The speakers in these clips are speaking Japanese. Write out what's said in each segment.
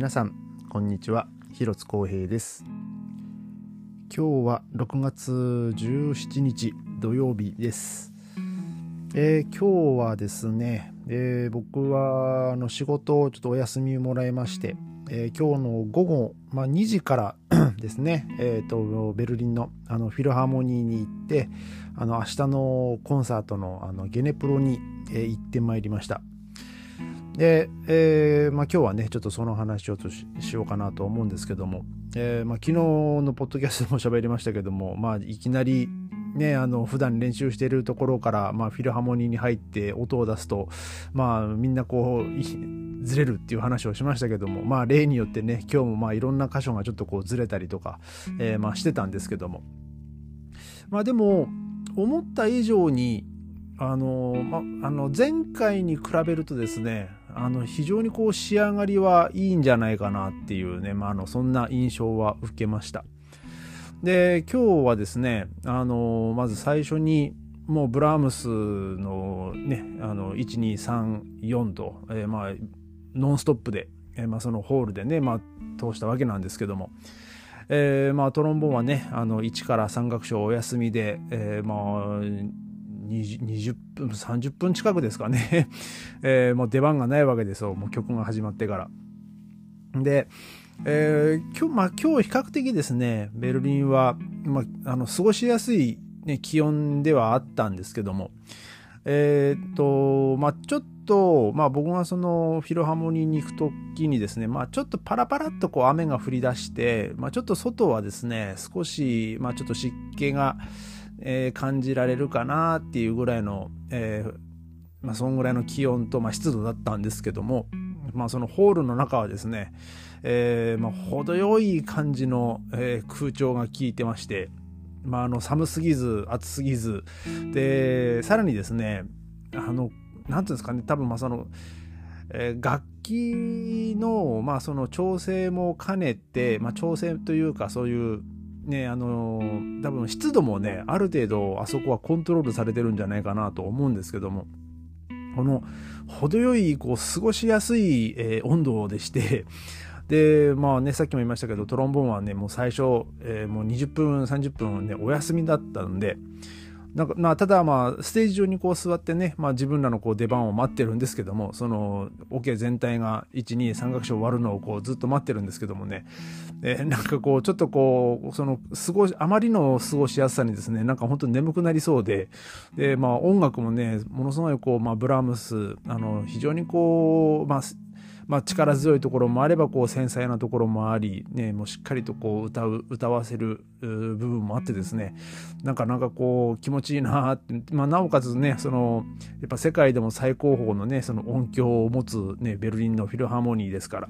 皆さんこんにちは。広津光平です。今日は6月17日土曜日です、えー今日はですね、えー僕はあの仕事をちょっとお休みもらいまして、えー今日の午後、まあ、2時から ですね、えーとベルリンのあのフィルハーモニーに行ってあの明日のコンサートのあのゲネプロに、えー行ってまいりました。で、えーまあ、今日はねちょっとその話をとしようかなと思うんですけども、えーまあ、昨日のポッドキャストでも喋りましたけども、まあ、いきなりねあの普段練習しているところから、まあ、フィルハーモニーに入って音を出すと、まあ、みんなこうずれるっていう話をしましたけども、まあ、例によってね今日もまあいろんな箇所がちょっとこうずれたりとか、えーまあ、してたんですけども。まあでも思った以上にあのまああの前回に比べるとですねあの非常にこう仕上がりはいいんじゃないかなっていうね、まあ、あのそんな印象は受けました。で今日はですねあのまず最初にもうブラームスのねあの1234と、えーまあノンストップで、えーまあ、そのホールでね、まあ、通したわけなんですけどもえーまあ、トロンボーンはねあの1から3楽章お休みで、えーまあ 20, 分30分近くですかね、えーもう出番がないわけですよ。もう曲が始まってから。で、えー今日まあ、今日比較的ですねベルリンは、まあ、あの過ごしやすい、ね、気温ではあったんですけども。えーっとまあちょっと、まあ、僕がそのフィルハモニーに行く時にですね、まあ、ちょっとパラパラっとこう雨が降り出して、まあ、ちょっと外はですね少し、まあ、ちょっと湿気が、えー感じられるかなっていうぐらいの、えーまあ、そんぐらいの気温と、まあ、湿度だったんですけども、まあ、そのホールの中はですね、えーまあ、程よい感じの、え空調が効いてまして、まあ、あの寒すぎず暑すぎずでさらにですねあのなんていうんですかね多分まあその、えー楽器の,、まあその調整も兼ねて、まあ、調整というかそういうねあのー多分湿度もねある程度あそこはコントロールされてるんじゃないかなと思うんですけどもこの程よいこう過ごしやすい、えー温度でしてでまあねさっきも言いましたけどトロンボーンはねもう最初、えーもう20分30分ねお休みだったんでなんかまあ、ただまあステージ上にこう座ってね、まあ、自分らのこう出番を待ってるんですけどもそのオ、ケ全体が123楽章終わるのをこうずっと待ってるんですけどもね、えーなんかこうちょっとこうその過ごしあまりの過ごしやすさにですねなんか本当に眠くなりそうでで、まあ、音楽もねものすごいこう、まあ、ブラームスあの非常にこう、まあまあ、力強いところもあればこう繊細なところもあり、ね、もうしっかりとこう歌う歌わせる部分もあってですねなかなかこう気持ちいいなって、まあ、なおかつねそのやっぱ世界でも最高峰のねその音響を持つ、ね、ベルリンのフィルハーモニーですから。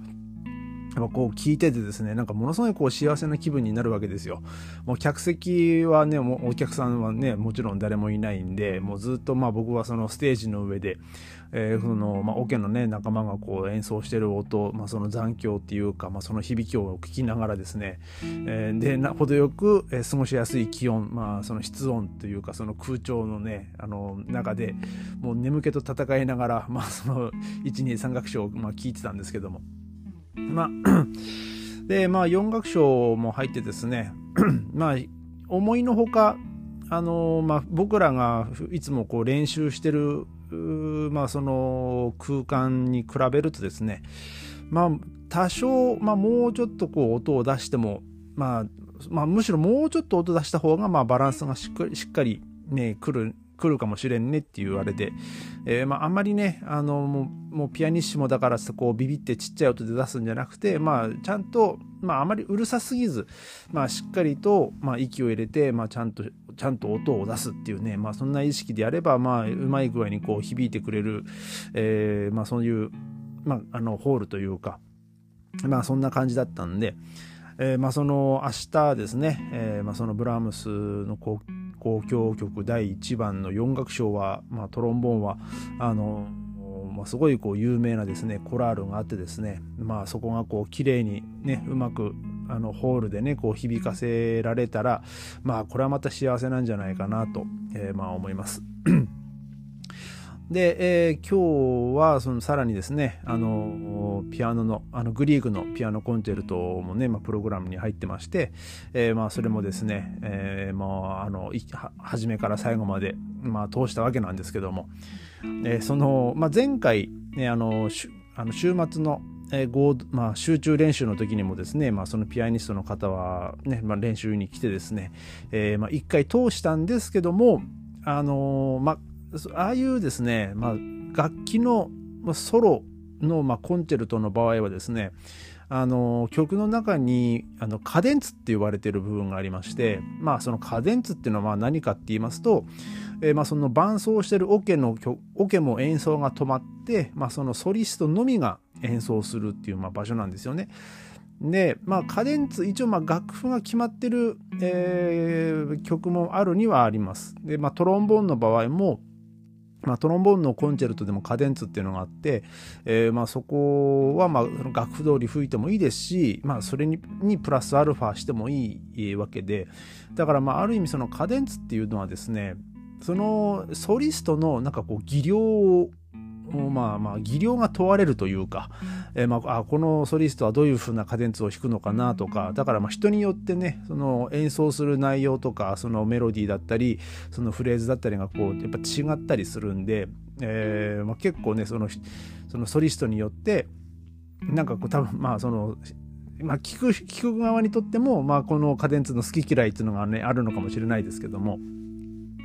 やっぱこう聞いててですねなんかものすごいこう幸せな気分になるわけですよ。もう客席はねもうお客さんはねもちろん誰もいないんでもうずっとまあ僕はそのステージの上で、えーそのまあ、オケのね仲間がこう演奏してる音、まあ、その残響っていうか、まあ、その響きを聞きながらですね、えーでな程よく、過ごしやすい気温、まあ、その室温というかその空調のねあの中でもう眠気と戦いながら、まあ、その123楽章を、まあ、聞いてたんですけども。まあ でまあ4楽章も入ってですね まあ思いのほかあの、まあ、僕らがいつもこう練習してるまあ、その空間に比べるとですねまあ多少、まあ、もうちょっとこう音を出しても、まあ、まあむしろもうちょっと音出した方がまあバランスがしっかりしっかりね来る来るかもしれんねって言われて、えーまあ、あんまりねあのもうもうピアニッシモだからさこうビビってちっちゃい音で出すんじゃなくて、まあ、ちゃんと、まあ、あまりうるさすぎず、まあ、しっかりと、まあ、息を入れて、まあ、ちゃんとちゃんと音を出すっていうね、まあ、そんな意識でやれば、まあ、うまい具合にこう響いてくれる、えーまあ、そういう、まあ、あのホールというか、まあ、そんな感じだったんで。えーまあ、その明日ですね、えーまあ、そのブラームスの交交響曲第1番の4楽章は、まあ、トロンボーンはあの、まあ、すごいこう有名なですねコラールがあってですね、まあ、そこがこう綺麗にねうまくあのホールでねこう響かせられたらまあこれはまた幸せなんじゃないかなと、えーまあ思います。で、えー、今日はそのさらにですねあのピアノのあのグリーグのピアノコンチェルトもね、まあ、プログラムに入ってまして、えー、まあそれもですね、えー、まああの初めから最後まで、まあ、通したわけなんですけども、えー、その、まあ、前回、ね、あのあの週末のえーまあ、集中練習の時にもですね、まあ、そのピアニストの方はね、まあ、練習に来てですね、えーまあ、一回通したんですけども、あのー、まあ、ああいうですね、まあ、楽器のソロの、まあ、コンチェルトの場合はですねあの曲の中にあのカデンツって言われている部分がありましてまあそのカデンツっていうのは何かって言いますと、えー、まあその伴奏してるオケのオケも演奏が止まって、まあ、そのソリストのみが演奏するっていうまあ場所なんですよね。で、まあ、カデンツ、一応、まあ、楽譜が決まってる、えー、曲もあるにはあります。で、まあ、トロンボーンの場合も、まあ、トロンボーンのコンチェルトでもカデンツっていうのがあって、えー、まあそこはまあ楽譜通り吹いてもいいですし、まあ、それににプラスアルファしてもいいわけでだからまあある意味そのカデンツっていうのはですねそのソリストのなんかこう技量をまあまあ技量が問われるというか、えー、まあこのソリストはどういうふうなカデンツを弾くのかなとかだからまあ人によってねその演奏する内容とかそのメロディーだったりそのフレーズだったりがこうやっぱ違ったりするんで、えーまあ、結構ねそのそのソリストによってなんかこう多分まあそのまあ、聞く聞く側にとっても、まあ、このカデンツの好き嫌いっていうのがねあるのかもしれないですけども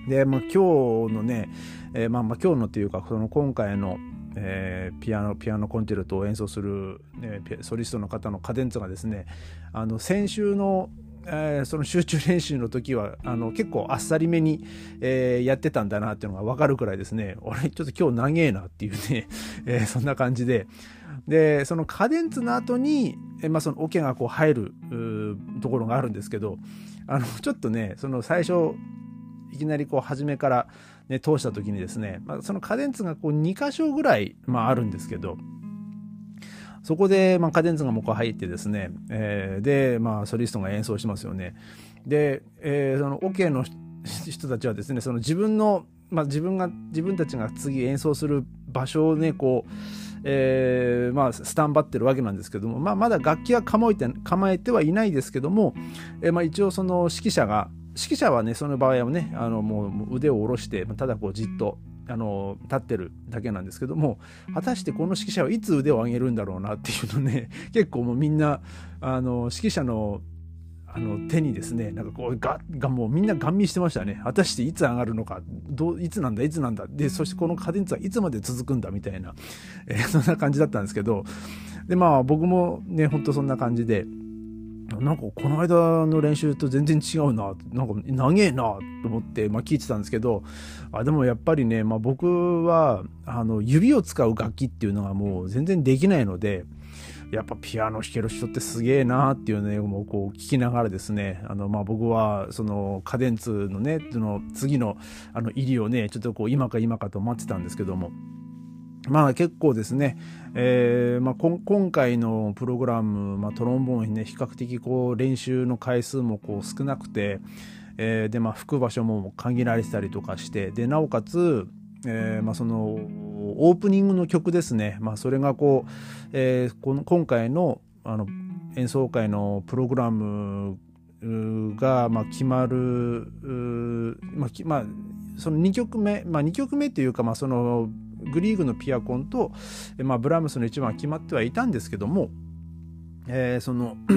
で、まあ、今日のね、えー、まあ、まあ今日のというかその今回の、えー、ピアノピアノコンチェルトを演奏する、ね、ソリストの方のカデンツがですねあの先週のえー、その集中練習の時はあの結構あっさりめに、えー、やってたんだなっていうのが分かるくらいですね。俺ちょっと今日長えなっていうね、えー、そんな感じで。でそのカデンツの後に、えまあ、そのオケがこう入るところがあるんですけどあのちょっとねその最初いきなりこう初めから、ね、通した時にですね、まあ、そのカデンツがこう2箇所ぐらい、まあ、あるんですけどそこで、まあ、カデンツがもうこう入ってですね、えー、で、まあ、ソリストが演奏しますよね。で、えー、そのオ、ケの人たちはですねその自分の、まあ、自分が自分たちが次演奏する場所をねこうえー、まあ、スタンバってるわけなんですけども、まあ、まだ楽器は構えて構えてはいないですけども、えー、まあ、一応その指揮者が指揮者はねその場合はねあのもう腕を下ろしてただこうじっとあの立ってるだけなんですけども果たしてこの指揮者はいつ腕を上げるんだろうなっていうのね 結構もうみんなあの指揮者のあの手にですねなんかこうががもうみんなガン見してましたね果たしていつ上がるのかどういつなんだいつなんだでそしてこのカデンツはいつまで続くんだみたいな、えー、そんな感じだったんですけどでまあ僕もねほんとそんな感じで。なんかこの間の練習と全然違うななんか長えなと思って、まあ、聞いてたんですけどあでもやっぱりね、まあ、僕はあの指を使う楽器っていうのがもう全然できないのでやっぱピアノ弾ける人ってすげえなっていうねもうこう聞きながらですねあのまあ僕はそのカデンツのねその次のあの入りをねちょっとこう今か今かと待ってたんですけどもまあ結構ですね、えーまあ、今回のプログラム、まあ、トロンボーンね比較的こう練習の回数もこう少なくて、えー、でまあ吹く場所も限られてたりとかしてでなおかつ、えーまあ、そのオープニングの曲ですね、まあ、それがこう、えー、この今回のあの演奏会のプログラムがまあ決まる、まあまあ、その2曲目、まあ、2曲目というか、まあ、そのグリーグのピアコンと、まあ、ブラームスの一番は決まってはいたんですけども、えー、その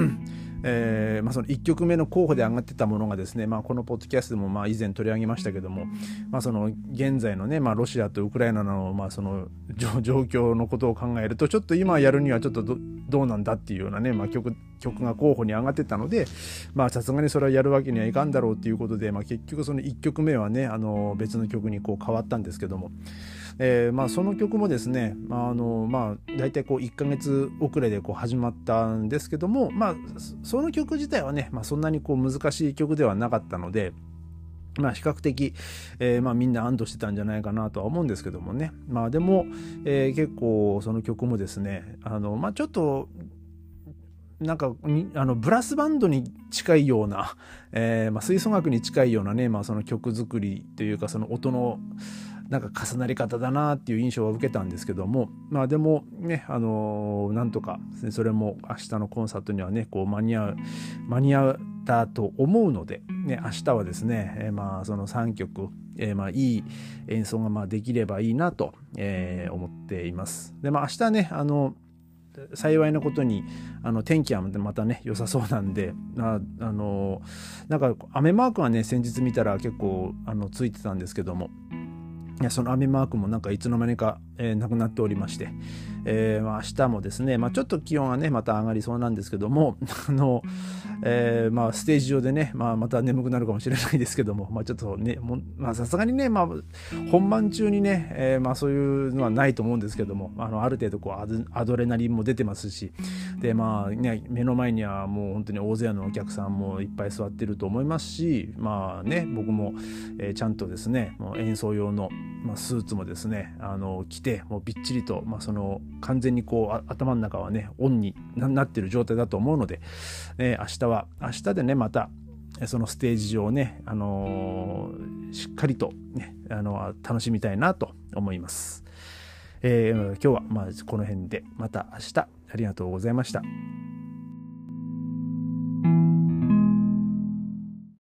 えーまあ、その1曲目の候補で上がってたものがですね、まあ、このポッドキャストでもまあ以前取り上げましたけども、まあ、その現在のね、まあ、ロシアとウクライナのまあその状況のことを考えるとちょっと今やるにはちょっとどうなんだっていうようなね、まあ、曲曲が候補に上がってたのでさすがにそれはやるわけにはいかんだろうっていうことで、まあ、結局その1曲目はねあの別の曲にこう変わったんですけども。えーまあ、その曲もですね、あのまあ、大体こう1ヶ月遅れでこう始まったんですけども、まあ、その曲自体はね、まあ、そんなにこう難しい曲ではなかったので、まあ、比較的、えー、まあ、みんな安堵してたんじゃないかなとは思うんですけどもね。まあ、でも、えー、結構その曲もですね、あの、まあ、ちょっと、なんかあのブラスバンドに近いような、えーまあ、吹奏楽に近いようなね、まあ、その曲作りというかその音のなんか重なり方だなっていう印象を受けたんですけどもまあでもねあのー、なんとかそれも明日のコンサートにはねこう間に合う間に合ったと思うので、ね、明日はですね、えー、まあその3曲、えー、まあいい演奏がまあできればいいなと、えー、思っています。でまあ明日ねあの幸いなことにあの天気はまたね良さそうなんでああのなんか雨マークはね先日見たら結構あのついてたんですけどもその雨マークもなんかいつの間にか、えー、なくなっておりまして、えーまあ、明日もですね、まあ、ちょっと気温はねまた上がりそうなんですけども あの、えーまあ、ステージ上でね、まあ、また眠くなるかもしれないですけども、まあ、ちょっとねさすがにね、まあ、本番中にね、えーまあ、そういうのはないと思うんですけどもあのある程度こうアドレナリンも出てますしで、まあね、目の前にはもう本当に大勢のお客さんもいっぱい座ってると思いますし、まあね、僕も、えー、ちゃんとですねもう演奏用の、まあ、スーツもですねあの着てもうびっちりと、まあ、その完全にこう頭の中はねオンになってる状態だと思うので、えー、明日は明日でねまたそのステージ上をね、あのー、しっかりとね、あのー、楽しみたいなと思います。えー、今日はまあこの辺でまた明日ありがとうございました。